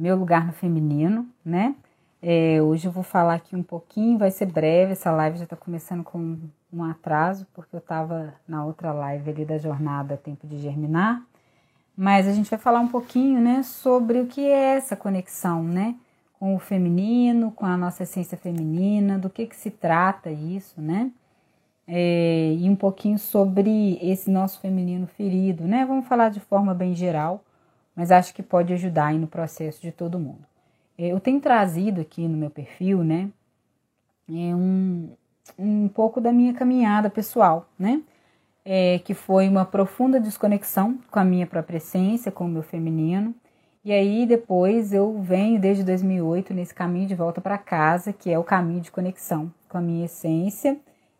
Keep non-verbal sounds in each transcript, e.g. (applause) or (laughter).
Meu Lugar no Feminino, né? É, hoje eu vou falar aqui um pouquinho, vai ser breve, essa live já está começando com um atraso, porque eu estava na outra live ali da jornada Tempo de Germinar, mas a gente vai falar um pouquinho, né, sobre o que é essa conexão, né, com o feminino, com a nossa essência feminina, do que que se trata isso, né, é, e um pouquinho sobre esse nosso feminino ferido, né? Vamos falar de forma bem geral, mas acho que pode ajudar aí no processo de todo mundo. Eu tenho trazido aqui no meu perfil, né, é um, um pouco da minha caminhada pessoal, né? É, que foi uma profunda desconexão com a minha própria essência, com o meu feminino. E aí depois eu venho desde 2008 nesse caminho de volta para casa, que é o caminho de conexão com a minha essência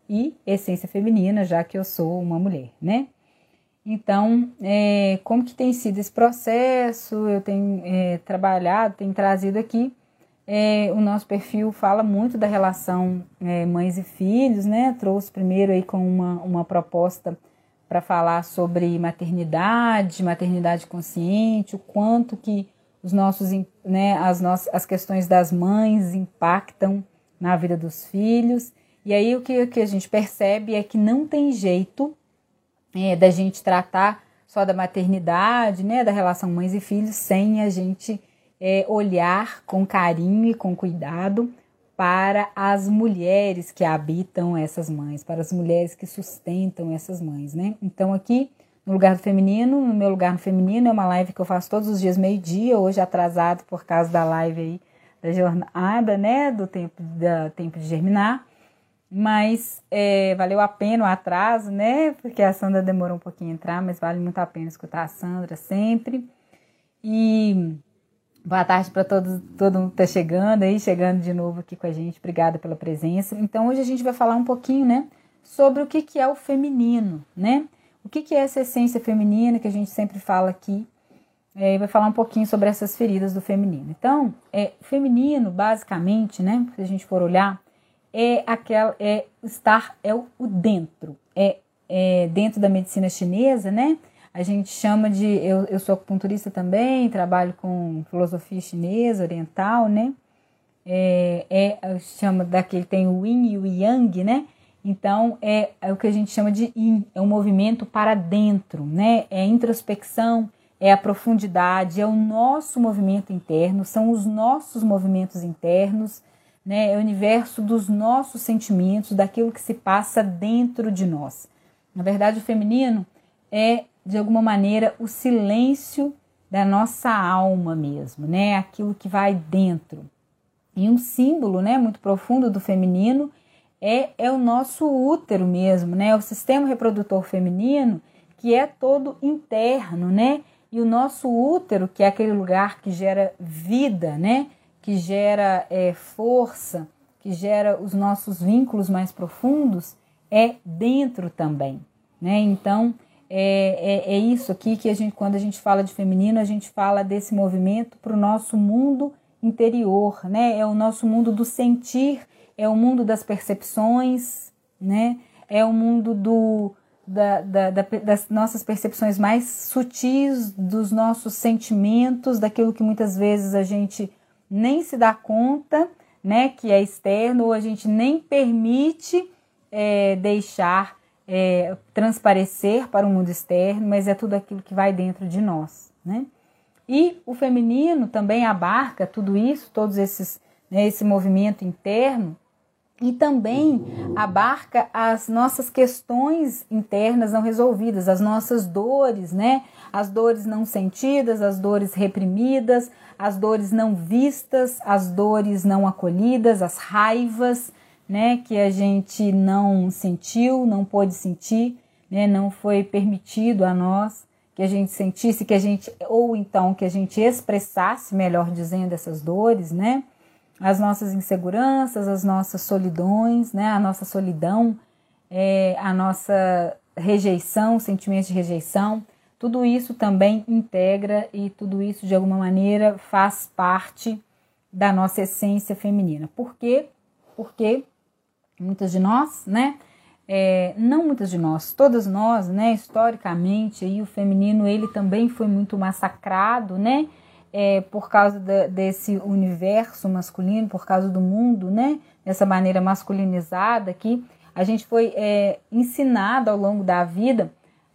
e essência feminina, já que eu sou uma mulher, né? Então, é, como que tem sido esse processo? Eu tenho é, trabalhado, tenho trazido aqui. É, o nosso perfil fala muito da relação é, mães e filhos, né? Trouxe primeiro aí com uma, uma proposta para falar sobre maternidade, maternidade consciente, o quanto que os nossos, né, as nossas, as questões das mães impactam na vida dos filhos. E aí o que, que a gente percebe é que não tem jeito é, da gente tratar só da maternidade, né, da relação mães e filhos, sem a gente é, olhar com carinho e com cuidado para as mulheres que habitam essas mães, para as mulheres que sustentam essas mães, né? Então aqui no lugar do feminino, no meu lugar no feminino é uma live que eu faço todos os dias meio-dia, hoje atrasado por causa da live aí da jornada, né, do tempo da tempo de germinar mas é, valeu a pena o atraso, né? Porque a Sandra demorou um pouquinho a entrar, mas vale muito a pena escutar a Sandra sempre. E boa tarde para todos, todo mundo que está chegando aí, chegando de novo aqui com a gente. Obrigada pela presença. Então hoje a gente vai falar um pouquinho, né, sobre o que, que é o feminino, né? O que, que é essa essência feminina que a gente sempre fala aqui. É, vai falar um pouquinho sobre essas feridas do feminino. Então, é, feminino, basicamente, né, se a gente for olhar, é aquela é estar é o, o dentro. É, é, dentro da medicina chinesa né? A gente chama de eu, eu sou acupunturista também trabalho com filosofia chinesa oriental né? É, é chama daquele tem o yin e o yang né? Então é, é o que a gente chama de yin é um movimento para dentro né? É introspecção é a profundidade é o nosso movimento interno são os nossos movimentos internos né? É o universo dos nossos sentimentos, daquilo que se passa dentro de nós. Na verdade, o feminino é, de alguma maneira, o silêncio da nossa alma mesmo, né? Aquilo que vai dentro. E um símbolo, né, muito profundo do feminino é, é o nosso útero mesmo, né? O sistema reprodutor feminino, que é todo interno, né? E o nosso útero, que é aquele lugar que gera vida, né? Que gera é, força, que gera os nossos vínculos mais profundos, é dentro também. Né? Então, é, é, é, isso aqui que a gente, quando a gente fala de feminino, a gente fala desse movimento para o nosso mundo interior, né? É o nosso mundo do sentir, é o mundo das percepções, né? É o mundo do, da, da, da, das nossas percepções mais sutis, dos nossos sentimentos, daquilo que muitas vezes a gente nem se dá conta, né, que é externo, ou a gente nem permite é, deixar é, transparecer para o mundo externo, mas é tudo aquilo que vai dentro de nós, né? E o feminino também abarca tudo isso, todos esses né, esse movimento interno, e também abarca as nossas questões internas não resolvidas, as nossas dores, né? As dores não sentidas, as dores reprimidas, as dores não vistas, as dores não acolhidas, as raivas, né, que a gente não sentiu, não pôde sentir, né, não foi permitido a nós que a gente sentisse, que a gente ou então que a gente expressasse, melhor dizendo, essas dores, né? as nossas inseguranças, as nossas solidões, né? a nossa solidão, é, a nossa rejeição, sentimentos de rejeição, tudo isso também integra e tudo isso de alguma maneira faz parte da nossa essência feminina. Por quê? Porque muitas de nós, né? É, não muitas de nós, todas nós, né? Historicamente, aí o feminino ele também foi muito massacrado, né? é, por causa de, desse universo masculino, por causa do mundo, né? Dessa maneira masculinizada aqui, a gente foi é, ensinado ao longo da vida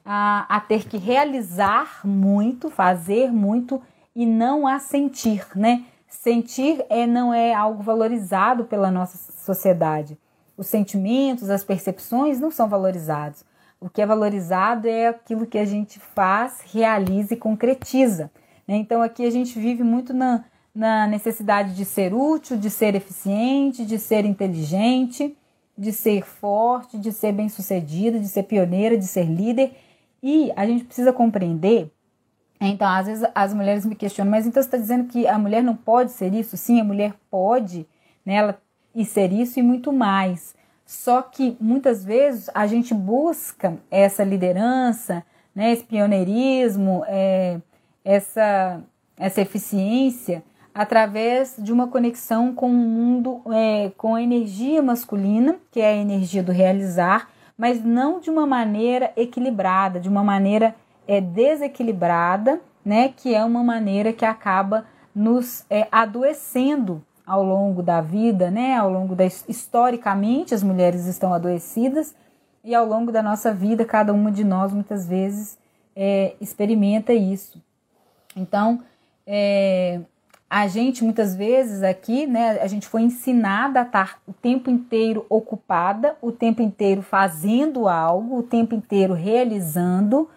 a, a ter que realizar muito, fazer muito e não a sentir, né? Sentir é, não é algo valorizado pela nossa sociedade. Os sentimentos, as percepções não são valorizados. O que é valorizado é aquilo que a gente faz, realiza e concretiza. Né? Então aqui a gente vive muito na, na necessidade de ser útil, de ser eficiente, de ser inteligente, de ser forte, de ser bem-sucedida, de ser pioneira, de ser líder. E a gente precisa compreender. Então, às vezes as mulheres me questionam, mas então você está dizendo que a mulher não pode ser isso? Sim, a mulher pode, né, e ser isso e muito mais. Só que muitas vezes a gente busca essa liderança, né, esse pioneirismo, é, essa, essa eficiência através de uma conexão com o mundo, é, com a energia masculina, que é a energia do realizar, mas não de uma maneira equilibrada, de uma maneira é, desequilibrada, né, que é uma maneira que acaba nos é, adoecendo ao longo da vida, né, ao longo da historicamente as mulheres estão adoecidas e ao longo da nossa vida cada uma de nós muitas vezes é, experimenta isso. Então, é, a gente muitas vezes aqui, né, a gente foi ensinada a estar o tempo inteiro ocupada, o tempo inteiro fazendo algo, o tempo inteiro realizando,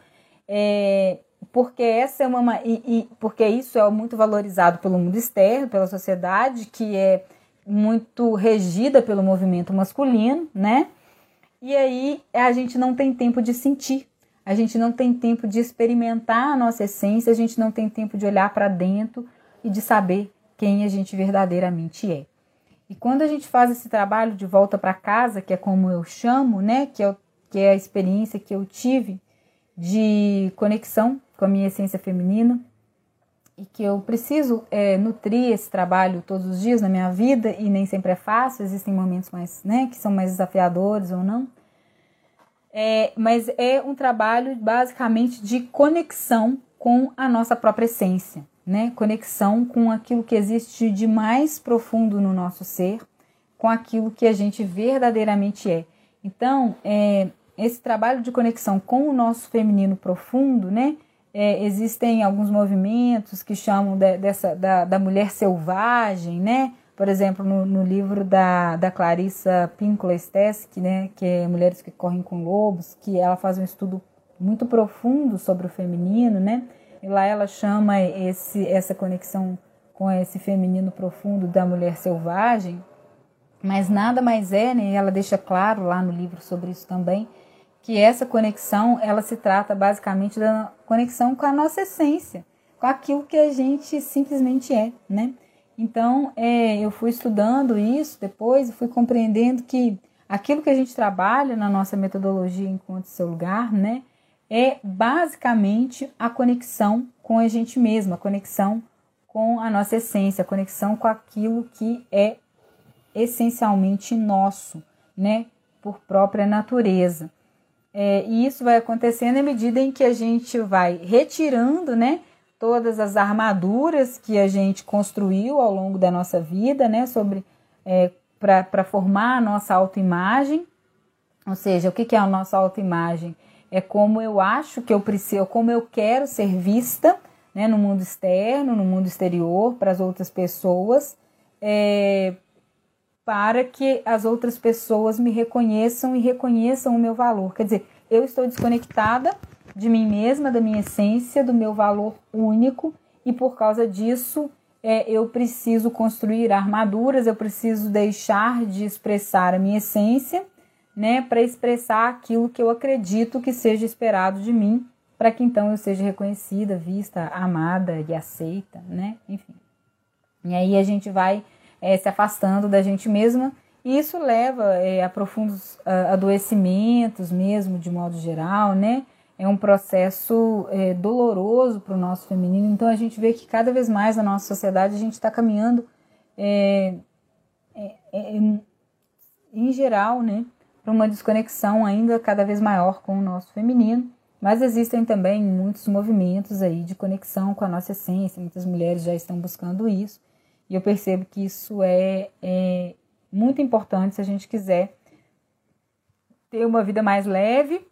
é, porque essa é uma e, e, porque isso é muito valorizado pelo mundo externo, pela sociedade que é muito regida pelo movimento masculino, né? E aí a gente não tem tempo de sentir, a gente não tem tempo de experimentar a nossa essência, a gente não tem tempo de olhar para dentro e de saber quem a gente verdadeiramente é. E quando a gente faz esse trabalho de volta para casa, que é como eu chamo, né, que é, que é a experiência que eu tive de conexão com a minha essência feminina, e que eu preciso é, nutrir esse trabalho todos os dias na minha vida e nem sempre é fácil, existem momentos mais, né, que são mais desafiadores ou não. É, mas é um trabalho basicamente de conexão com a nossa própria essência, né? Conexão com aquilo que existe de mais profundo no nosso ser, com aquilo que a gente verdadeiramente é. Então, é, esse trabalho de conexão com o nosso feminino profundo, né? É, existem alguns movimentos que chamam de, dessa da, da mulher selvagem, né? por exemplo, no, no, livro da, da Clarissa Pinkola Stesk, né, que é Mulheres que Correm com Lobos, que ela faz um estudo muito profundo sobre o feminino, né? E lá ela chama esse, essa conexão com esse feminino profundo da mulher selvagem, mas nada mais é, né? Ela deixa claro lá no livro sobre isso também, que essa conexão, ela se trata basicamente da conexão com a nossa essência, com aquilo que a gente simplesmente é, né? Então, é, eu fui estudando isso depois e fui compreendendo que aquilo que a gente trabalha na nossa metodologia Encontre Seu Lugar, né, é basicamente a conexão com a gente mesma, a conexão com a nossa essência, a conexão com aquilo que é essencialmente nosso, né, por própria natureza. É, e isso vai acontecendo à medida em que a gente vai retirando, né, todas as armaduras que a gente construiu ao longo da nossa vida, né, sobre é, para formar a nossa autoimagem. Ou seja, o que, que é a nossa autoimagem? É como eu acho que eu preciso, como eu quero ser vista né, no mundo externo, no mundo exterior, para as outras pessoas. é, para que as outras pessoas me reconheçam e reconheçam o meu valor. Quer dizer, eu estou desconectada de mim mesma, da minha essência, do meu valor único, e por causa disso é, eu preciso construir armaduras, eu preciso deixar de expressar a minha essência, né, para expressar aquilo que eu acredito que seja esperado de mim, para que então eu seja reconhecida, vista, amada e aceita, né, enfim. E aí a gente vai é, se afastando da gente mesma e isso leva é, a profundos adoecimentos mesmo, de modo geral, né? é um processo é, doloroso para o nosso feminino. Então a gente vê que cada vez mais na nossa sociedade a gente está caminhando, em geral, né, para uma desconexão ainda cada vez maior com o nosso feminino. Mas existem também muitos movimentos aí de conexão com a nossa essência. Muitas mulheres já estão buscando isso. E eu percebo que isso é, é muito importante se a gente quiser ter uma vida mais leve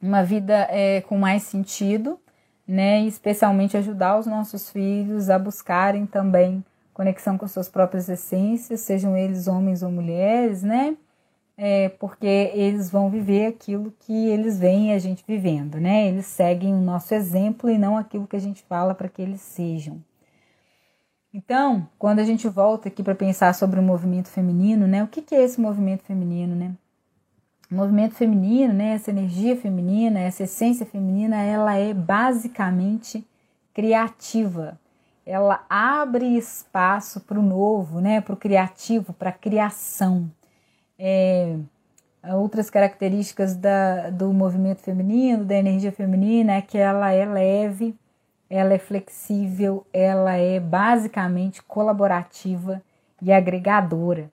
uma vida é, com mais sentido, né? E especialmente ajudar os nossos filhos a buscarem também conexão com suas próprias essências, sejam eles homens ou mulheres, né? É, porque eles vão viver aquilo que eles veem a gente vivendo, né? Eles seguem o nosso exemplo e não aquilo que a gente fala para que eles sejam. Então, quando a gente volta aqui para pensar sobre o movimento feminino, né? O que, que é esse movimento feminino, né? O movimento feminino, né, essa energia feminina, essa essência feminina, ela é basicamente criativa. Ela abre espaço para o novo, né, para o criativo, para a criação. É, outras características da, do movimento feminino, da energia feminina, é que ela é leve, ela é flexível, ela é basicamente colaborativa e agregadora.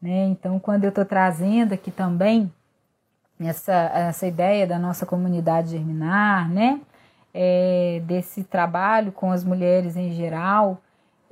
Né? Então, quando eu estou trazendo aqui também essa, essa ideia da nossa comunidade germinar, né? É, desse trabalho com as mulheres em geral,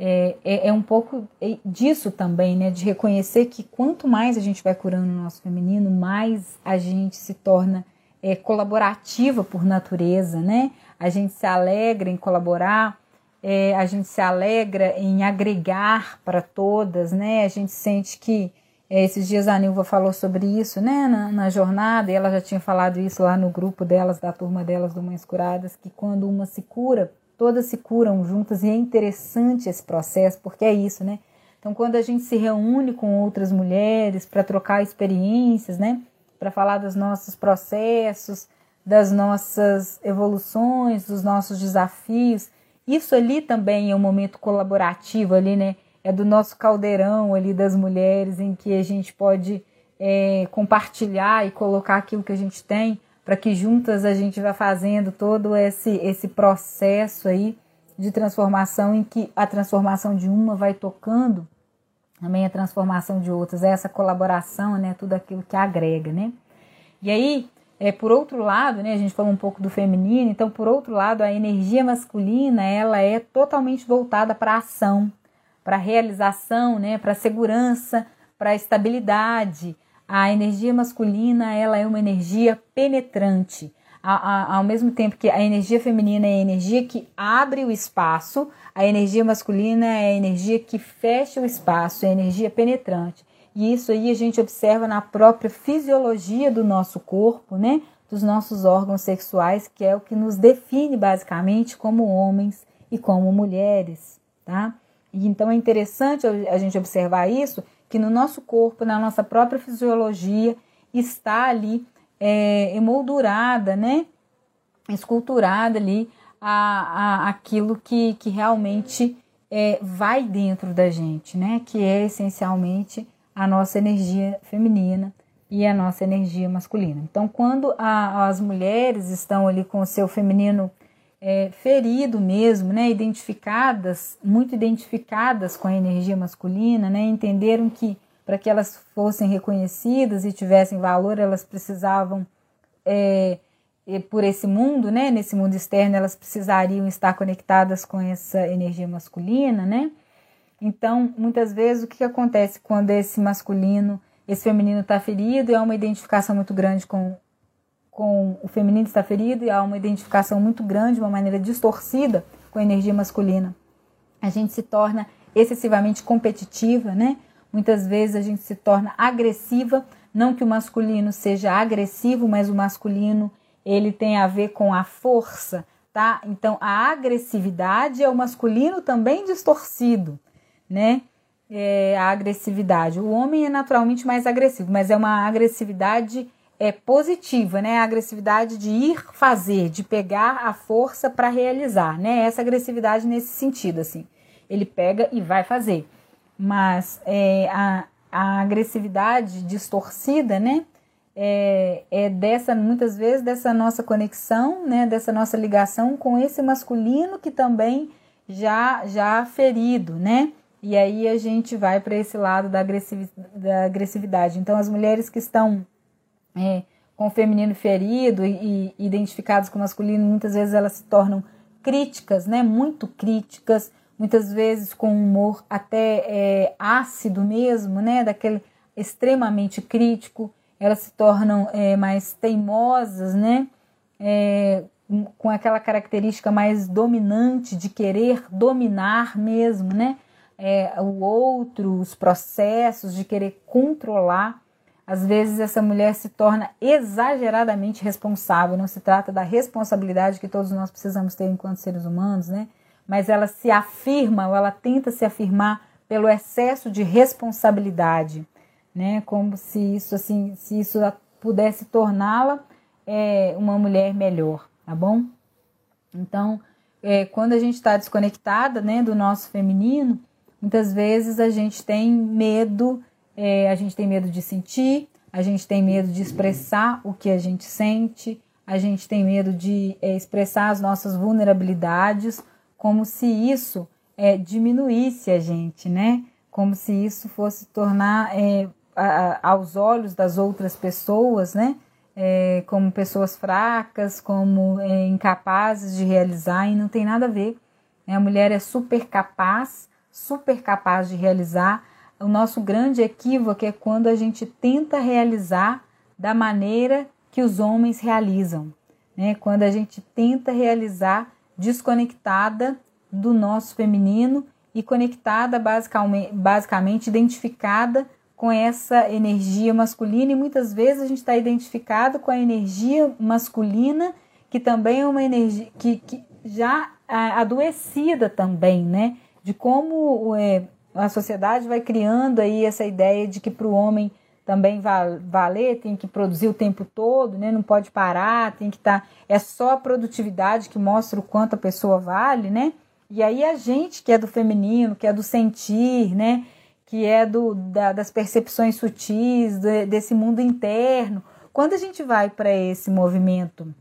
é, é, é, um pouco disso também, né? De reconhecer que quanto mais a gente vai curando o nosso feminino, mais a gente se torna é, colaborativa por natureza, né? A gente se alegra em colaborar, é, a gente se alegra em agregar para todas, né? A gente sente que é, esses dias a Nilva falou sobre isso, né, na, na, jornada, e ela já tinha falado isso lá no grupo delas, da turma delas do Mães Curadas, que quando uma se cura, todas se curam juntas, e é interessante esse processo, porque é isso, né? Então, quando a gente se reúne com outras mulheres para trocar experiências, né, para falar dos nossos processos, das nossas evoluções, dos nossos desafios, isso ali também é um momento colaborativo ali, né? é do nosso caldeirão ali das mulheres, em que a gente pode é, compartilhar e colocar aquilo que a gente tem, para que juntas a gente vá fazendo todo esse, esse processo aí de transformação, em que a transformação de uma vai tocando também a transformação de outras, é essa colaboração, né, tudo aquilo que agrega, né? E aí, é, por outro lado, né, a gente falou um pouco do feminino, então, por outro lado, a energia masculina, ela é totalmente voltada para a ação, para realização, né, para segurança, para estabilidade. A energia masculina ela é uma energia penetrante. A, a, ao mesmo tempo que a energia feminina é a energia que abre o espaço, a energia masculina é a energia que fecha o espaço, é a energia penetrante. E isso aí a gente observa na própria fisiologia do nosso corpo, né? Dos nossos órgãos sexuais, que é o que nos define basicamente como homens e como mulheres, tá? E então é interessante a gente observar isso, que no nosso corpo, na nossa própria fisiologia, está ali é, emoldurada, né? esculturada ali a, a, aquilo que, que realmente é, vai dentro da gente, né? que é essencialmente a nossa energia feminina e a nossa energia masculina. Então, quando a, as mulheres estão ali com o seu feminino é, ferido mesmo, né, identificadas, muito identificadas com a energia masculina, né, entenderam que para que elas fossem reconhecidas e tivessem valor, elas precisavam, é, por esse mundo, né, nesse mundo externo, elas precisariam estar conectadas com essa energia masculina, né? Então, muitas vezes, o que acontece quando esse masculino, esse feminino está ferido? É uma identificação muito grande com com o feminino está ferido e há uma identificação muito grande, uma maneira distorcida com a energia masculina. a gente se torna excessivamente competitiva, né? Muitas vezes a gente se torna agressiva, não que o masculino seja agressivo, mas o masculino ele tem a ver com a força, tá? Então a agressividade é o masculino também distorcido, né? É a agressividade. O homem é naturalmente mais agressivo, mas é uma agressividade é positiva, né? A agressividade de ir fazer, de pegar a força para realizar, né? Essa agressividade nesse sentido, assim. Ele pega e vai fazer. Mas é, a, a agressividade distorcida, né? É, é, dessa, muitas vezes, dessa nossa conexão, né? Dessa nossa ligação com esse masculino que também já, já ferido, né? E aí a gente vai para esse lado da, da agressividade. Então, as mulheres que estão é, com o feminino ferido e, e com o masculino, muitas vezes elas se tornam críticas, né? Muito críticas, muitas vezes com humor até é, ácido mesmo, né? Daquele extremamente crítico. Elas se tornam é, mais teimosas, né? É, com aquela característica mais dominante de querer dominar mesmo, né? é, o outro, os processos, de querer controlar. Às vezes essa mulher se torna exageradamente responsável, não se trata da responsabilidade que todos nós precisamos ter enquanto seres humanos, né? Mas ela se afirma, ou ela tenta se afirmar pelo excesso de responsabilidade, né? Como se isso assim, se isso pudesse torná-la é, uma mulher melhor, tá bom? Então, é, quando a gente está desconectada, né, do nosso feminino, Muitas vezes a gente tem medo, é, a gente tem medo de sentir, a gente tem medo de expressar o que a gente sente, a gente tem medo de é, expressar as nossas vulnerabilidades, como se isso é, diminuísse a gente, né? Como se isso fosse tornar é, a, aos olhos das outras pessoas, né? É, como pessoas fracas, como é, incapazes de realizar, e não tem nada a ver. A mulher é super capaz, super capaz de realizar. O nosso grande equívoco é quando a gente tenta realizar da maneira que os homens realizam, né? Quando a gente tenta realizar desconectada do nosso feminino e conectada basicamente, basicamente identificada com essa energia masculina e muitas vezes a gente está identificado com a energia masculina que também é uma energia que, que já adoecida também, né? de como é, a sociedade vai criando aí essa ideia de que para o homem também valer, tem que produzir o tempo todo, né? não pode parar, tem que estar. Tá, é só a produtividade que mostra o quanto a pessoa vale, né? E aí a gente que é do feminino, que é do sentir, né? Que é do, da, das percepções sutis, de, desse mundo interno. Quando a gente vai para esse movimento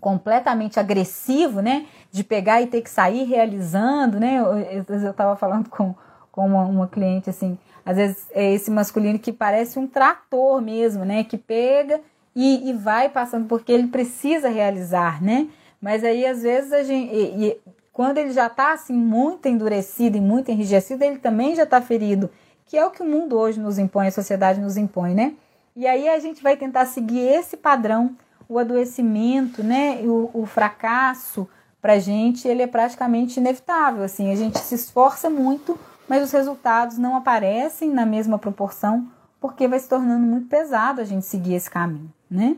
completamente agressivo, né? De pegar e ter que sair realizando, né? Eu estava falando com, com uma, uma, cliente assim, às vezes é esse masculino que parece um trator mesmo, né? Que pega e, e vai passando porque ele precisa realizar, né? Mas aí às vezes a gente, e, e, quando ele já está assim muito endurecido e muito enrijecido, ele também já está ferido, que é o que o mundo hoje nos impõe, a sociedade nos impõe, né? E aí a gente vai tentar seguir esse padrão o adoecimento, né, o, o fracasso para gente ele é praticamente inevitável. Assim, a gente se esforça muito, mas os resultados não aparecem na mesma proporção porque vai se tornando muito pesado a gente seguir esse caminho, né?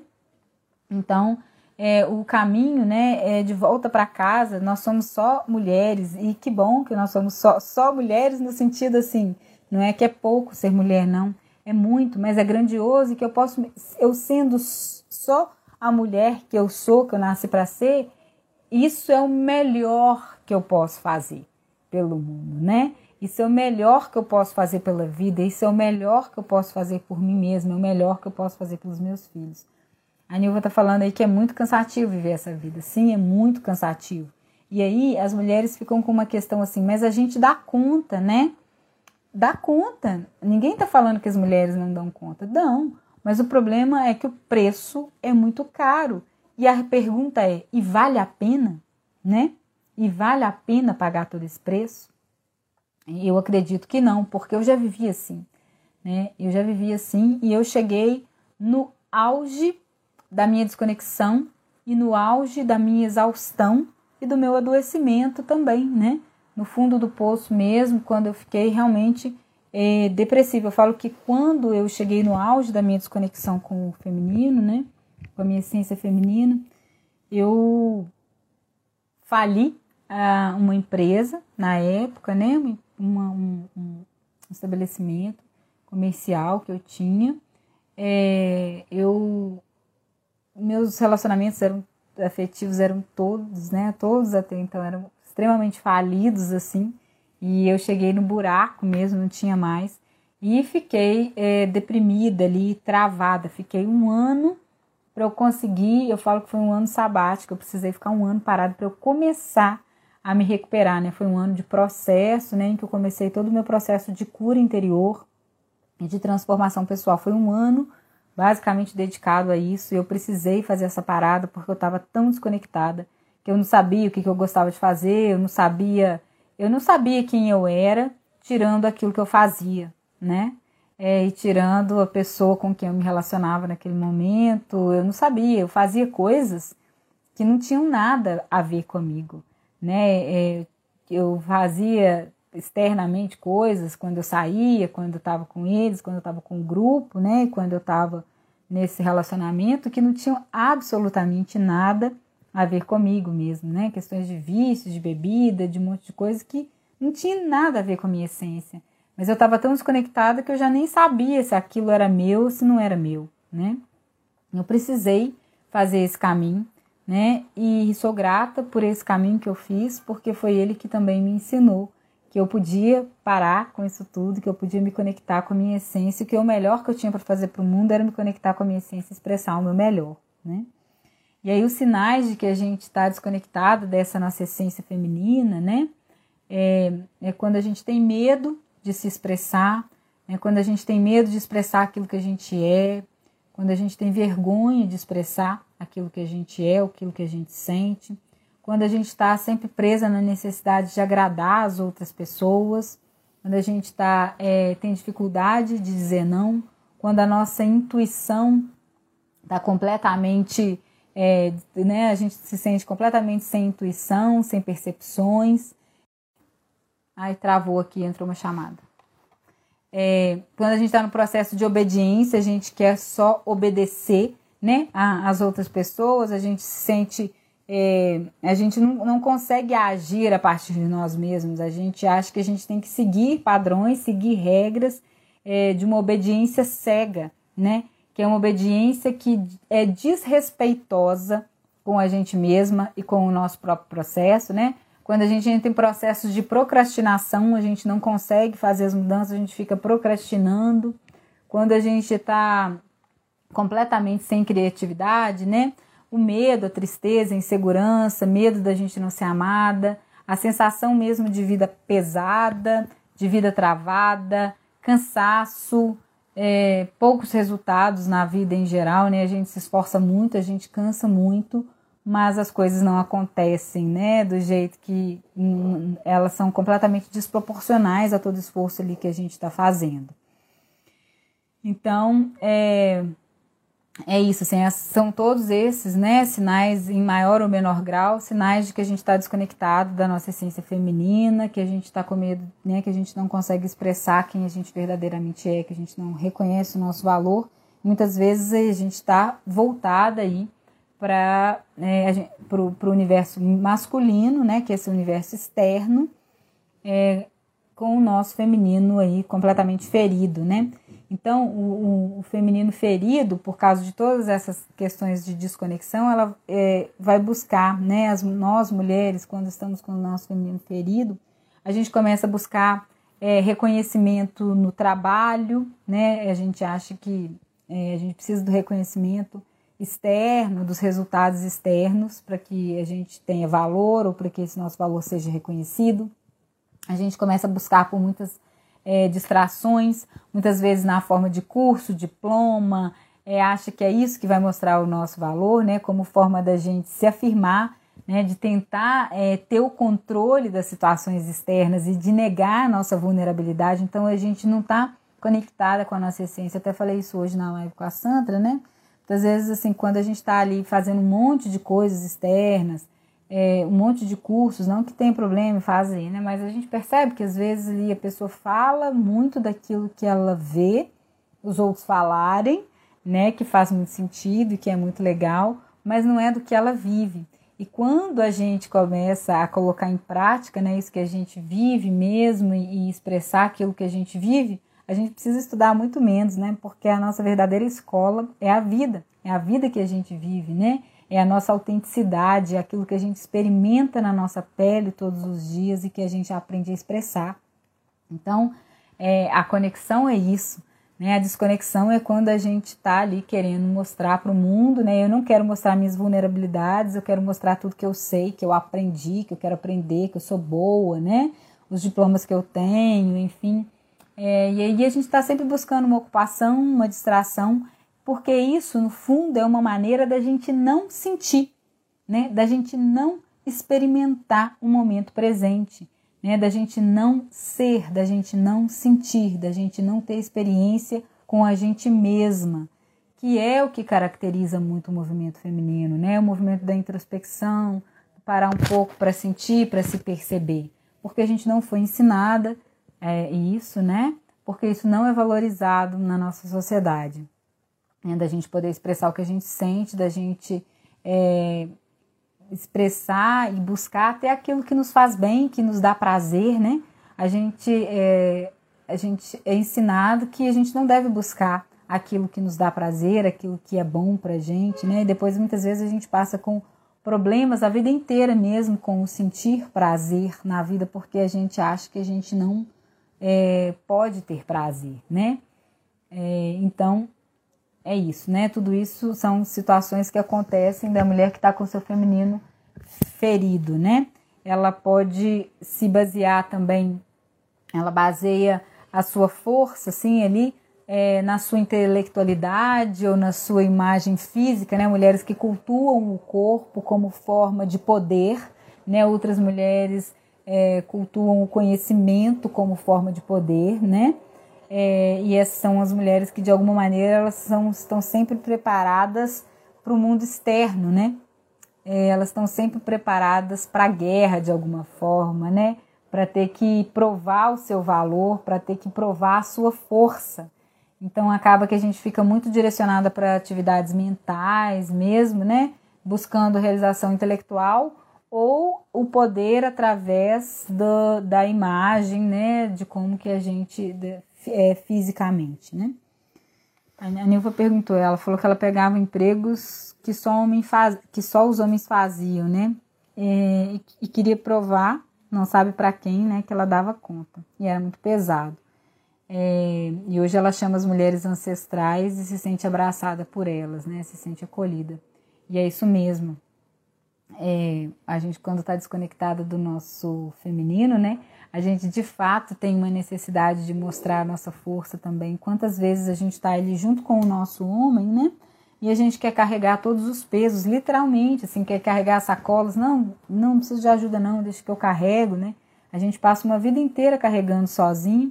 Então, é, o caminho, né, é de volta para casa. Nós somos só mulheres e que bom que nós somos só, só mulheres no sentido assim, não é que é pouco ser mulher, não, é muito, mas é grandioso e que eu posso, eu sendo só a mulher que eu sou, que eu nasci para ser, isso é o melhor que eu posso fazer pelo mundo, né? Isso é o melhor que eu posso fazer pela vida, isso é o melhor que eu posso fazer por mim mesma, é o melhor que eu posso fazer pelos meus filhos. A Nilva tá falando aí que é muito cansativo viver essa vida. Sim, é muito cansativo. E aí as mulheres ficam com uma questão assim, mas a gente dá conta, né? Dá conta. Ninguém tá falando que as mulheres não dão conta. Dão. Mas o problema é que o preço é muito caro. E a pergunta é: e vale a pena? Né? E vale a pena pagar todo esse preço? Eu acredito que não, porque eu já vivi assim. Né? Eu já vivi assim e eu cheguei no auge da minha desconexão e no auge da minha exaustão e do meu adoecimento também, né? no fundo do poço mesmo, quando eu fiquei realmente é, depressiva. Eu falo que quando eu cheguei no auge da minha desconexão com o feminino, né, com a minha essência feminina, eu fali ah, uma empresa na época, né, uma, um, um estabelecimento comercial que eu tinha. É, eu meus relacionamentos eram afetivos eram todos, né, todos até então eram extremamente falidos assim. E eu cheguei no buraco mesmo, não tinha mais. E fiquei é, deprimida ali, travada. Fiquei um ano para eu conseguir. Eu falo que foi um ano sabático, eu precisei ficar um ano parado para eu começar a me recuperar, né? Foi um ano de processo, né? Em que eu comecei todo o meu processo de cura interior e de transformação pessoal. Foi um ano basicamente dedicado a isso. E eu precisei fazer essa parada porque eu estava tão desconectada que eu não sabia o que, que eu gostava de fazer, eu não sabia eu não sabia quem eu era, tirando aquilo que eu fazia, né? É, e tirando a pessoa com quem eu me relacionava naquele momento, eu não sabia, eu fazia coisas que não tinham nada a ver comigo, né? É, eu fazia externamente coisas quando eu saía, quando eu estava com eles, quando eu estava com o grupo, né? Quando eu estava nesse relacionamento que não tinham absolutamente nada a ver comigo mesmo, né? Questões de vícios, de bebida, de um monte de coisa que não tinha nada a ver com a minha essência. Mas eu estava tão desconectada que eu já nem sabia se aquilo era meu ou se não era meu, né? Eu precisei fazer esse caminho, né? E sou grata por esse caminho que eu fiz, porque foi ele que também me ensinou que eu podia parar com isso tudo, que eu podia me conectar com a minha essência, que o melhor que eu tinha para fazer para o mundo era me conectar com a minha essência expressar o meu melhor, né? E aí os sinais de que a gente está desconectado dessa nossa essência feminina, né? É, é, quando a gente tem medo de se expressar, é quando a gente tem medo de expressar aquilo que a gente é, quando a gente tem vergonha de expressar aquilo que a gente é, aquilo que a gente sente, quando a gente está sempre presa na necessidade de agradar as outras pessoas, quando a gente tá, é, tem dificuldade de dizer não, quando a nossa intuição está completamente é, né, a gente se sente completamente sem intuição, sem percepções. Aí travou aqui, entrou uma chamada. É, quando a gente está no processo de obediência, a gente quer só obedecer né, às outras pessoas, a gente se sente. É, a gente não, não consegue agir a partir de nós mesmos, a gente acha que a gente tem que seguir padrões, seguir regras é, de uma obediência cega, né? que é uma obediência que é desrespeitosa com a gente mesma e com o nosso próprio processo, né? Quando a gente entra em processos de procrastinação, a gente não consegue fazer as mudanças, a gente fica procrastinando. Quando a gente está completamente sem criatividade, né? O medo, a tristeza, a insegurança, medo da gente não ser amada, a sensação mesmo de vida pesada, de vida travada, cansaço, é, poucos resultados na vida em geral, né? A gente se esforça muito, a gente cansa muito, mas as coisas não acontecem, né? Do jeito que hum, elas são completamente desproporcionais a todo esforço ali que a gente está fazendo. Então, é, é isso, assim, são todos esses, né, sinais em maior ou menor grau, sinais de que a gente está desconectado da nossa essência feminina, que a gente está com medo, né, que a gente não consegue expressar quem a gente verdadeiramente é, que a gente não reconhece o nosso valor. Muitas vezes a gente está voltada aí para é, o universo masculino, né, que é esse universo externo, é, com o nosso feminino aí completamente ferido, né? Então, o, o, feminino ferido, por causa de todas essas questões de desconexão, ela é, vai buscar, né? As, nós mulheres, quando estamos com o nosso feminino ferido, a gente começa a buscar é, reconhecimento no trabalho, né? A gente acha que é, a gente precisa do reconhecimento externo, dos resultados externos, para que a gente tenha valor ou para que esse nosso valor seja reconhecido. A gente começa a buscar por muitas é, distrações, muitas vezes na forma de curso, diploma, é, acha que é isso que vai mostrar o nosso valor, né, como forma da gente se afirmar, né, de tentar é, ter o controle das situações externas e de negar a nossa vulnerabilidade. Então a gente não está conectada com a nossa essência. até falei isso hoje na live com a Sandra, né? Muitas vezes, assim, quando a gente está ali fazendo um monte de coisas externas, é, um monte de cursos, não que tem problema em fazer, né? Mas a gente percebe que às vezes ali a pessoa fala muito daquilo que ela vê os outros falarem, né? Que faz muito sentido e que é muito legal, mas não é do que ela vive. E quando a gente começa a colocar em prática, né, isso que a gente vive mesmo e, e expressar aquilo que a gente vive, a gente precisa estudar muito menos, né? Porque a nossa verdadeira escola é a vida, é a vida que a gente vive, né? É a nossa autenticidade, é aquilo que a gente experimenta na nossa pele todos os dias e que a gente aprende a expressar. Então, é, a conexão é isso. Né? A desconexão é quando a gente está ali querendo mostrar para o mundo, né? Eu não quero mostrar minhas vulnerabilidades, eu quero mostrar tudo que eu sei, que eu aprendi, que eu quero aprender, que eu sou boa, né? Os diplomas que eu tenho, enfim. É, e aí a gente está sempre buscando uma ocupação, uma distração porque isso, no fundo, é uma maneira da gente não sentir, né? da gente não experimentar o momento presente, né? da gente não ser, da gente não sentir, da gente não ter experiência com a gente mesma, que é o que caracteriza muito o movimento feminino, né? o movimento da introspecção, parar um pouco para sentir, para se perceber, porque a gente não foi ensinada é, isso, né? Porque isso não é valorizado na nossa sociedade né, da gente poder expressar o que a gente sente, da gente é, expressar e buscar até aquilo que nos faz bem, que nos dá prazer, né? A gente é, a gente é ensinado que a gente não deve buscar aquilo que nos dá prazer, aquilo que é bom pra gente, né? E depois muitas vezes a gente passa com problemas a vida inteira mesmo com o sentir prazer na vida, porque a gente acha que a gente não é, pode ter prazer, né? É, então é isso, né? Tudo isso são situações que acontecem da mulher que está com seu feminino ferido, né? Ela pode se basear também, ela baseia a sua força, assim, ali é, na sua intelectualidade ou na sua imagem física, né? Mulheres que cultuam o corpo como forma de poder, né? Outras mulheres é, cultuam o conhecimento como forma de poder, né? É, e essas são as mulheres que de alguma maneira elas são, estão sempre preparadas para o mundo externo, né? É, elas estão sempre preparadas para a guerra de alguma forma, né? Para ter que provar o seu valor, para ter que provar a sua força. Então acaba que a gente fica muito direcionada para atividades mentais mesmo, né? Buscando realização intelectual ou o poder através do, da imagem, né? De como que a gente é, fisicamente, né? A Nilva perguntou, ela falou que ela pegava empregos que só, homem faz, que só os homens faziam, né? É, e, e, queria provar, não sabe para quem, né, que ela dava conta. E era muito pesado. É, e hoje ela chama as mulheres ancestrais e se sente abraçada por elas, né? Se sente acolhida. E é isso mesmo. É, a gente, quando está desconectada do nosso feminino, né? A gente de fato tem uma necessidade de mostrar a nossa força também. Quantas vezes a gente está ali junto com o nosso homem, né? E a gente quer carregar todos os pesos, literalmente, assim, quer carregar sacolas. Não, não preciso de ajuda, não, deixa que eu carrego, né? A gente passa uma vida inteira carregando sozinho.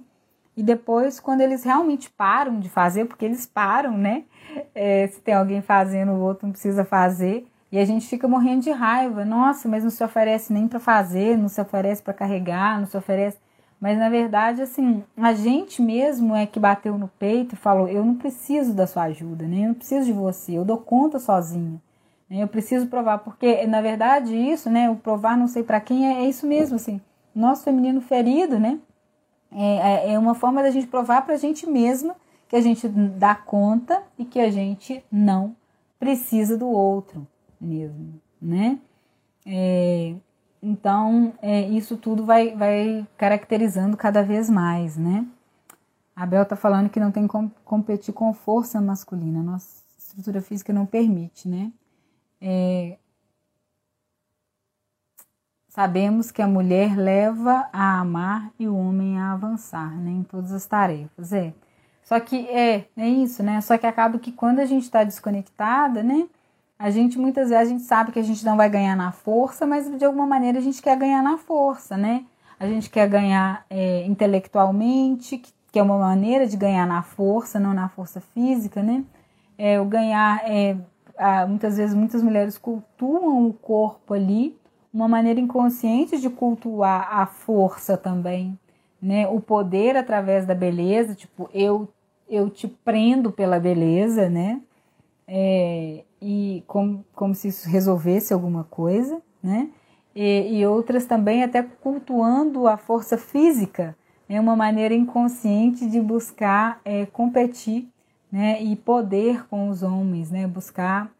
E depois, quando eles realmente param de fazer, porque eles param, né? É, se tem alguém fazendo, o outro não precisa fazer. E a gente fica morrendo de raiva. Nossa, mas não se oferece nem para fazer, não se oferece para carregar, não se oferece. Mas na verdade, assim, a gente mesmo é que bateu no peito e falou: eu não preciso da sua ajuda, né? Eu preciso de você, eu dou conta sozinha. Né? Eu preciso provar, porque na verdade isso, né? O provar não sei para quem é, é, isso mesmo, assim. Nosso feminino ferido, né? É, é, é uma forma da gente provar para a gente mesma que a gente dá conta e que a gente não precisa do outro mesmo, né? É, então, é, isso tudo vai, vai caracterizando cada vez mais, né? A Bel tá falando que não tem como competir com força masculina, nossa estrutura física não permite, né? É, sabemos que a mulher leva a amar e o homem a avançar, né? Em todas as tarefas, é. Só que é, é isso, né? Só que acaba que quando a gente está desconectada, né? A gente muitas vezes a gente sabe que a gente não vai ganhar na força, mas de alguma maneira a gente quer ganhar na força, né? A gente quer ganhar é, intelectualmente, que é uma maneira de ganhar na força, não na força física, né? É, o ganhar, é, muitas vezes muitas mulheres cultuam o corpo ali, uma maneira inconsciente de cultuar a força também, né? O poder através da beleza, tipo, eu eu te prendo pela beleza, né? É, e como, como se isso resolvesse alguma coisa, né? E, e outras também até cultuando a força física, é uma maneira inconsciente de buscar é, competir, né? E poder com os homens, né? Buscar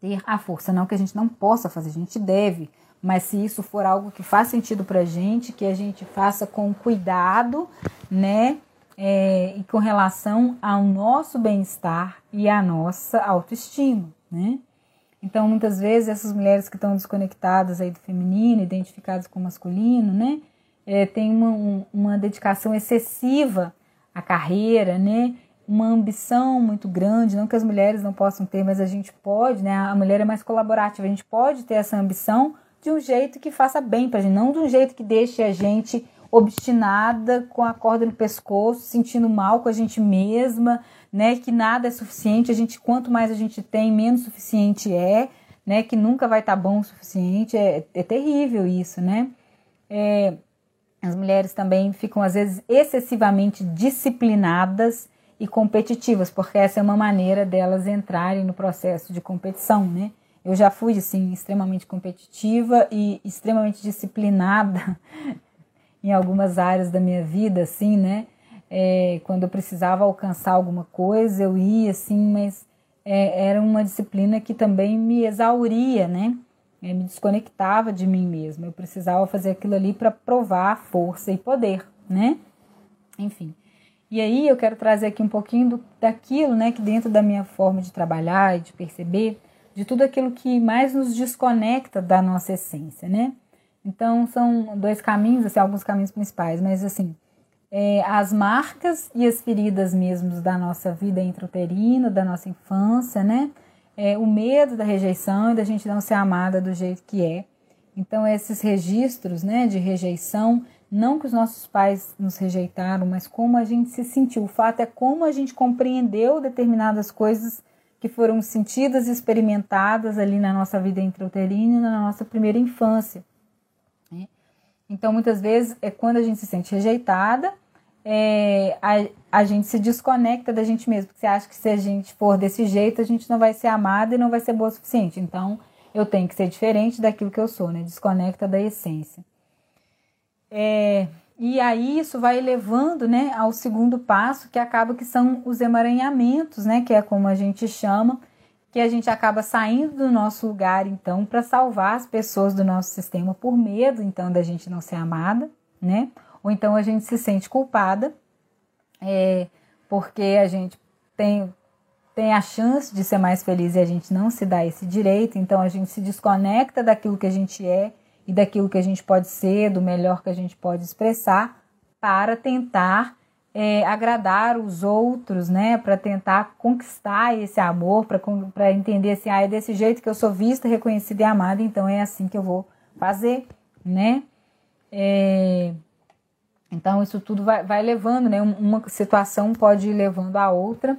ter a força, não que a gente não possa fazer, a gente deve, mas se isso for algo que faz sentido para a gente, que a gente faça com cuidado, né? É, e com relação ao nosso bem-estar e à nossa autoestima, né? Então, muitas vezes, essas mulheres que estão desconectadas aí do feminino, identificadas com o masculino, né? É, tem uma, uma dedicação excessiva à carreira, né? Uma ambição muito grande, não que as mulheres não possam ter, mas a gente pode, né? A mulher é mais colaborativa, a gente pode ter essa ambição, de um jeito que faça bem pra gente, não de um jeito que deixe a gente obstinada com a corda no pescoço, sentindo mal com a gente mesma, né, que nada é suficiente, a gente quanto mais a gente tem, menos suficiente é, né, que nunca vai estar tá bom o suficiente, é, é terrível isso, né? É, as mulheres também ficam às vezes excessivamente disciplinadas e competitivas, porque essa é uma maneira delas entrarem no processo de competição, né? Eu já fui, assim, extremamente competitiva e extremamente disciplinada (laughs) em algumas áreas da minha vida, assim, né? É, quando eu precisava alcançar alguma coisa, eu ia, assim, mas é, era uma disciplina que também me exauria, né? É, me desconectava de mim mesma. Eu precisava fazer aquilo ali para provar força e poder, né? Enfim. E aí eu quero trazer aqui um pouquinho do, daquilo, né, que dentro da minha forma de trabalhar e de perceber, de tudo aquilo que mais nos desconecta da nossa essência, né? Então são dois caminhos, assim, alguns caminhos principais, mas assim, é, as marcas e as feridas mesmos da nossa vida intrauterina, da nossa infância, né? É, o medo da rejeição e da gente não ser amada do jeito que é. Então esses registros, né, de rejeição, não que os nossos pais nos rejeitaram, mas como a gente se sentiu. O fato é como a gente compreendeu determinadas coisas que foram sentidas e experimentadas ali na nossa vida intrauterina e na nossa primeira infância. Então, muitas vezes, é quando a gente se sente rejeitada, é, a, a gente se desconecta da gente mesmo, porque você acha que se a gente for desse jeito, a gente não vai ser amada e não vai ser boa o suficiente. Então, eu tenho que ser diferente daquilo que eu sou, né? Desconecta da essência. É, e aí isso vai levando, né, ao segundo passo, que acaba que são os emaranhamentos, né, que é como a gente chama, que a gente acaba saindo do nosso lugar, então, para salvar as pessoas do nosso sistema por medo, então, da gente não ser amada, né? Ou então a gente se sente culpada, é, porque a gente tem, tem a chance de ser mais feliz e a gente não se dá esse direito, então a gente se desconecta daquilo que a gente é e daquilo que a gente pode ser, do melhor que a gente pode expressar, para tentar é, agradar os outros, né? Para tentar conquistar esse amor, para entender assim, ah, é desse jeito que eu sou vista, reconhecida e amada, então é assim que eu vou fazer, né? É, então isso tudo vai, vai levando, né? Uma situação pode ir levando a outra.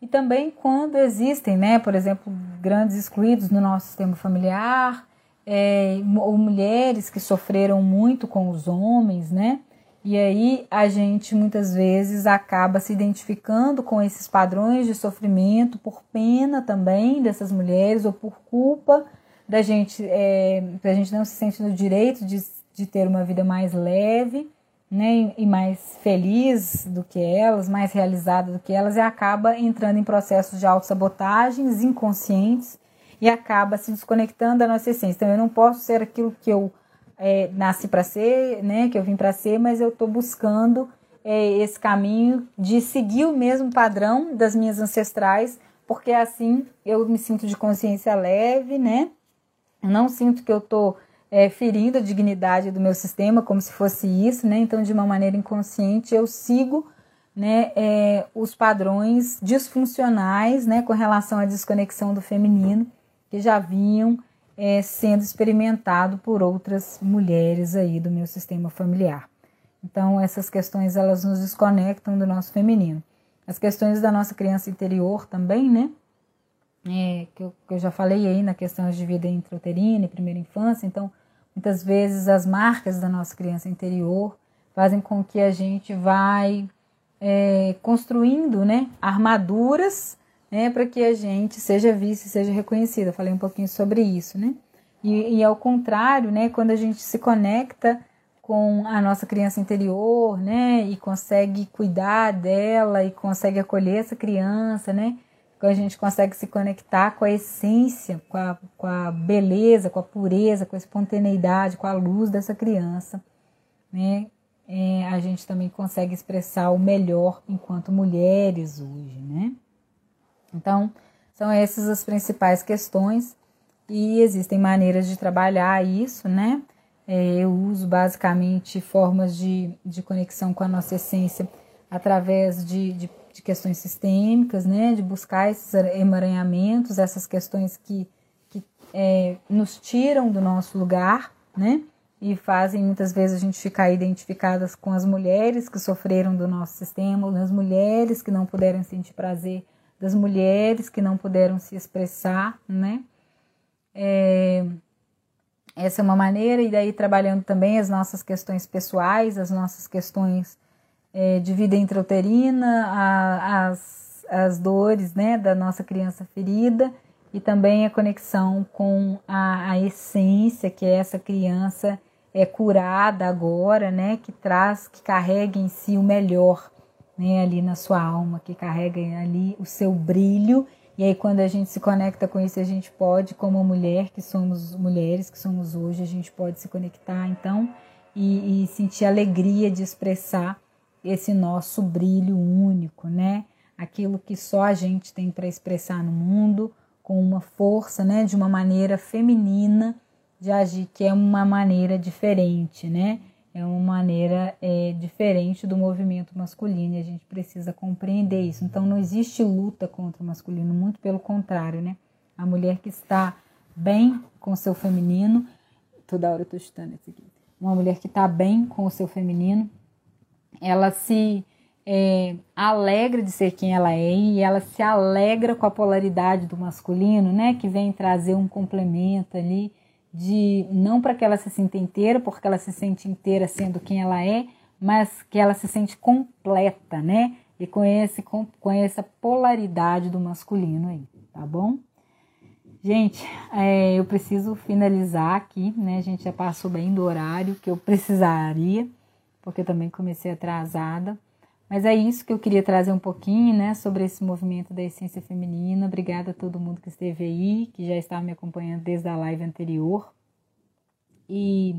E também quando existem, né, por exemplo, grandes excluídos no nosso sistema familiar, é, ou mulheres que sofreram muito com os homens, né? E aí a gente muitas vezes acaba se identificando com esses padrões de sofrimento por pena também dessas mulheres ou por culpa da gente, é, gente não se sente no direito de, de ter uma vida mais leve, né, e mais feliz do que elas, mais realizada do que elas, e acaba entrando em processos de autossabotagens inconscientes e acaba se desconectando da nossa essência. Então, eu não posso ser aquilo que eu é, nasci para ser, né, que eu vim para ser, mas eu estou buscando é, esse caminho de seguir o mesmo padrão das minhas ancestrais, porque assim eu me sinto de consciência leve, né? Não sinto que eu estou é, ferindo a dignidade do meu sistema como se fosse isso, né? Então, de uma maneira inconsciente, eu sigo né, é, os padrões disfuncionais né, com relação à desconexão do feminino que já vinham é, sendo experimentado por outras mulheres aí do meu sistema familiar. Então essas questões elas nos desconectam do nosso feminino. As questões da nossa criança interior também, né? É, que, eu, que eu já falei aí na questão de vida intrauterina e primeira infância. Então muitas vezes as marcas da nossa criança interior fazem com que a gente vai é, construindo né, armaduras né, para que a gente seja vista e seja reconhecida. Falei um pouquinho sobre isso, né? E, e ao contrário, né, quando a gente se conecta com a nossa criança interior, né, e consegue cuidar dela e consegue acolher essa criança, né, a gente consegue se conectar com a essência, com a, com a beleza, com a pureza, com a espontaneidade, com a luz dessa criança, né, é, a gente também consegue expressar o melhor enquanto mulheres hoje, né? Então, são essas as principais questões e existem maneiras de trabalhar isso, né? É, eu uso basicamente formas de, de conexão com a nossa essência através de, de, de questões sistêmicas, né? De buscar esses emaranhamentos, essas questões que, que é, nos tiram do nosso lugar, né? e fazem muitas vezes a gente ficar identificadas com as mulheres que sofreram do nosso sistema, das mulheres que não puderam sentir prazer, das mulheres que não puderam se expressar, né? É, essa é uma maneira, e daí trabalhando também as nossas questões pessoais, as nossas questões é, de vida intrauterina, a, as, as dores né, da nossa criança ferida e também a conexão com a, a essência que é essa criança é curada agora, né, que traz, que carrega em si o melhor, né, ali na sua alma, que carrega ali o seu brilho. E aí quando a gente se conecta com isso, a gente pode, como mulher que somos mulheres que somos hoje, a gente pode se conectar então e, e sentir alegria de expressar esse nosso brilho único, né? Aquilo que só a gente tem para expressar no mundo com uma força, né, de uma maneira feminina de agir, que é uma maneira diferente, né? É uma maneira é, diferente do movimento masculino e a gente precisa compreender isso. Então não existe luta contra o masculino, muito pelo contrário, né? A mulher que está bem com o seu feminino, toda hora eu tô chutando isso aqui. Uma mulher que está bem com o seu feminino, ela se é, alegra de ser quem ela é e ela se alegra com a polaridade do masculino, né? Que vem trazer um complemento ali de não para que ela se sinta inteira, porque ela se sente inteira sendo quem ela é, mas que ela se sente completa, né? E esse, com, com essa polaridade do masculino aí, tá bom? Gente, é, eu preciso finalizar aqui, né? A gente já passou bem do horário que eu precisaria, porque também comecei atrasada. Mas é isso que eu queria trazer um pouquinho, né, sobre esse movimento da essência feminina. Obrigada a todo mundo que esteve aí, que já estava me acompanhando desde a live anterior. E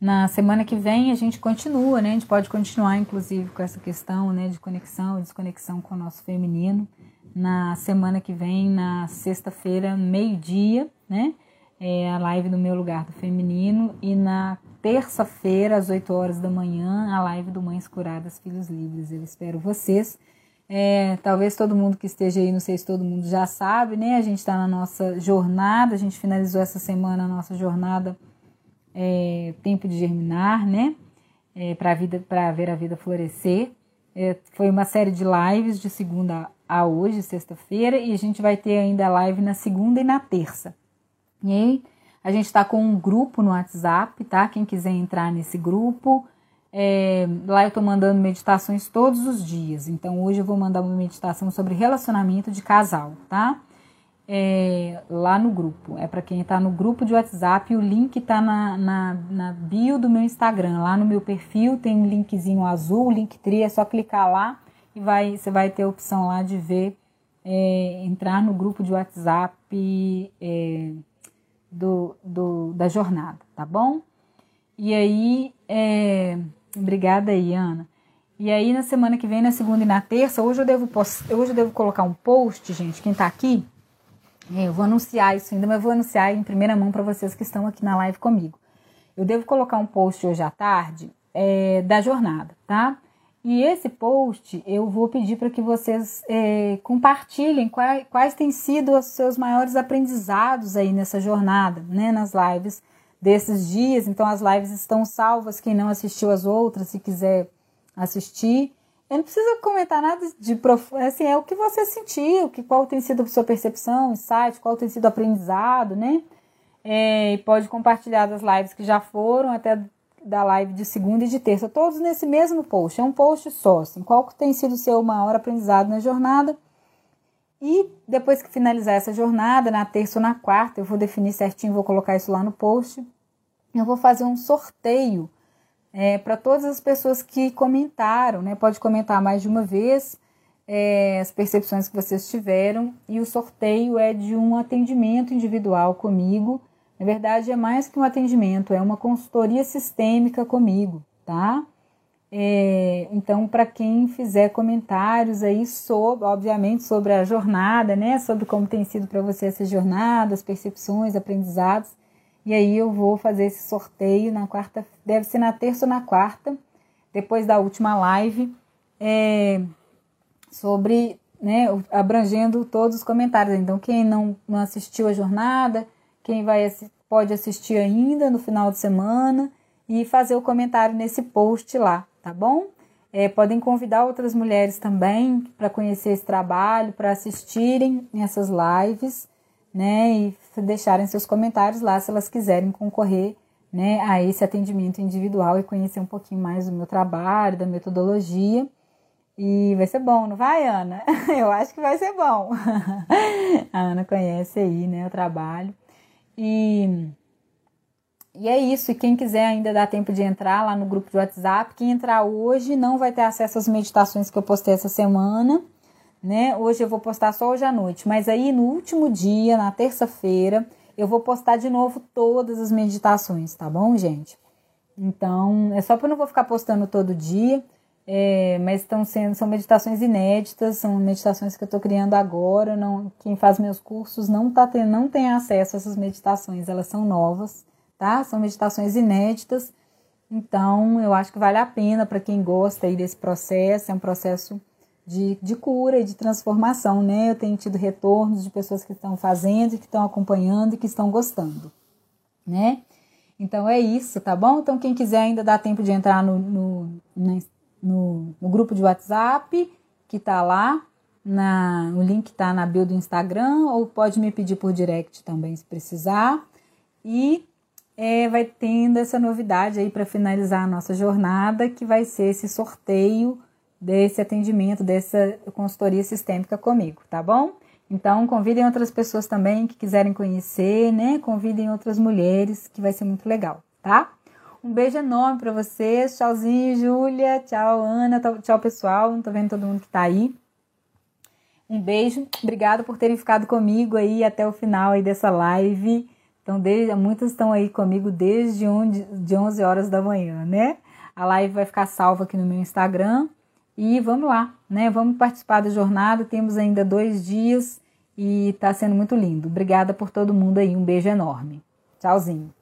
na semana que vem a gente continua, né? A gente pode continuar, inclusive, com essa questão, né, de conexão e desconexão com o nosso feminino. Na semana que vem, na sexta-feira, meio-dia, né? É a live do meu lugar do feminino e na terça-feira, às 8 horas da manhã, a live do Mães Curadas Filhos Livres. Eu espero vocês. É, talvez todo mundo que esteja aí, não sei se todo mundo já sabe, né? A gente está na nossa jornada, a gente finalizou essa semana a nossa jornada é, Tempo de Germinar, né? É, para vida, para ver a vida florescer. É, foi uma série de lives de segunda a hoje, sexta-feira, e a gente vai ter ainda live na segunda e na terça. E aí, a gente está com um grupo no WhatsApp, tá? Quem quiser entrar nesse grupo. É, lá eu estou mandando meditações todos os dias. Então hoje eu vou mandar uma meditação sobre relacionamento de casal, tá? É, lá no grupo. É para quem está no grupo de WhatsApp. O link está na, na, na, bio do meu Instagram. Lá no meu perfil tem um linkzinho azul, link tri, é só clicar lá e vai, você vai ter a opção lá de ver, é, entrar no grupo de WhatsApp. É, do, do, da jornada, tá bom? E aí, é, obrigada aí, Ana. E aí, na semana que vem, na segunda e na terça, hoje eu devo, post, hoje eu devo colocar um post, gente, quem tá aqui, é, eu vou anunciar isso ainda, mas eu vou anunciar em primeira mão para vocês que estão aqui na live comigo. Eu devo colocar um post hoje à tarde é, da jornada, tá? E esse post eu vou pedir para que vocês é, compartilhem quais, quais têm sido os seus maiores aprendizados aí nessa jornada, né, nas lives desses dias. Então as lives estão salvas, quem não assistiu as outras, se quiser assistir. Eu não precisa comentar nada de profundo, assim, é o que você sentiu, que, qual tem sido a sua percepção, insight, qual tem sido o aprendizado, né? É, pode compartilhar das lives que já foram, até da live de segunda e de terça, todos nesse mesmo post. É um post só, assim, qual tem sido o seu maior aprendizado na jornada. E depois que finalizar essa jornada, na terça ou na quarta, eu vou definir certinho, vou colocar isso lá no post. Eu vou fazer um sorteio é, para todas as pessoas que comentaram, né? Pode comentar mais de uma vez é, as percepções que vocês tiveram. E o sorteio é de um atendimento individual comigo na verdade, é mais que um atendimento, é uma consultoria sistêmica comigo, tá? É, então, para quem fizer comentários aí sobre, obviamente, sobre a jornada, né? Sobre como tem sido para você essa jornada, as percepções, aprendizados. E aí eu vou fazer esse sorteio na quarta, deve ser na terça ou na quarta, depois da última live, é, sobre, né, abrangendo todos os comentários. Então, quem não, não assistiu a jornada, quem vai pode assistir ainda no final de semana e fazer o comentário nesse post lá, tá bom? É, podem convidar outras mulheres também para conhecer esse trabalho, para assistirem essas lives, né? E deixarem seus comentários lá se elas quiserem concorrer, né, a esse atendimento individual e conhecer um pouquinho mais do meu trabalho, da metodologia. E vai ser bom, não vai, Ana? (laughs) Eu acho que vai ser bom. (laughs) A Ana conhece aí, né, o trabalho. E, e é isso. E quem quiser ainda dá tempo de entrar lá no grupo de WhatsApp. Quem entrar hoje não vai ter acesso às meditações que eu postei essa semana. Né? Hoje eu vou postar só hoje à noite. Mas aí no último dia, na terça-feira, eu vou postar de novo todas as meditações, tá bom, gente? Então, é só para eu não vou ficar postando todo dia. É, mas estão sendo são meditações inéditas, são meditações que eu estou criando agora. Não, quem faz meus cursos não tá não tem acesso a essas meditações, elas são novas, tá? São meditações inéditas. Então, eu acho que vale a pena para quem gosta aí desse processo. É um processo de, de cura e de transformação, né? Eu tenho tido retornos de pessoas que estão fazendo, que estão acompanhando e que estão gostando, né? Então é isso, tá bom? Então, quem quiser ainda dá tempo de entrar no, no, no, no grupo de WhatsApp que tá lá. Na, o link tá na bio do Instagram, ou pode me pedir por direct também se precisar. E é, vai tendo essa novidade aí para finalizar a nossa jornada, que vai ser esse sorteio desse atendimento, dessa consultoria sistêmica comigo, tá bom? Então, convidem outras pessoas também que quiserem conhecer, né? Convidem outras mulheres, que vai ser muito legal, tá? Um beijo enorme para vocês. Tchauzinho, Júlia. Tchau, Ana. Tchau, pessoal. Não tô vendo todo mundo que tá aí. Um beijo. Obrigada por terem ficado comigo aí até o final aí dessa live. Então, desde, muitas estão aí comigo desde onde, de 11 horas da manhã, né? A live vai ficar salva aqui no meu Instagram. E vamos lá, né? Vamos participar da jornada. Temos ainda dois dias e tá sendo muito lindo. Obrigada por todo mundo aí. Um beijo enorme. Tchauzinho.